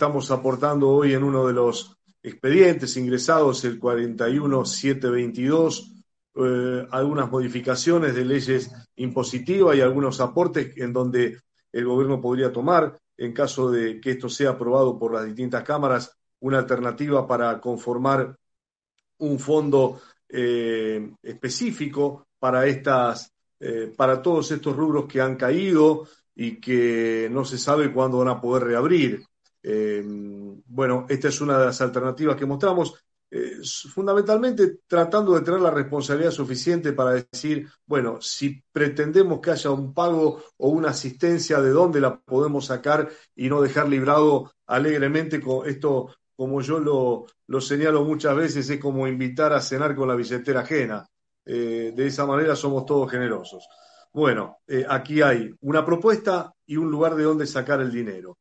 estamos aportando hoy en uno de los expedientes ingresados, el 41722, eh, algunas modificaciones de leyes impositivas y algunos aportes en donde el gobierno podría tomar, en caso de que esto sea aprobado por las distintas cámaras, una alternativa para conformar un fondo eh, específico para estas, eh, para todos estos rubros que han caído y que no se sabe cuándo van a poder reabrir. Eh, bueno, esta es una de las alternativas que mostramos, fundamentalmente tratando de tener la responsabilidad suficiente para decir, bueno, si pretendemos que haya un pago o una asistencia, ¿de dónde la podemos sacar y no dejar librado alegremente con esto? Como yo lo, lo señalo muchas veces, es como invitar a cenar con la billetera ajena. Eh, de esa manera somos todos generosos. Bueno, eh, aquí hay una propuesta y un lugar de donde sacar el dinero.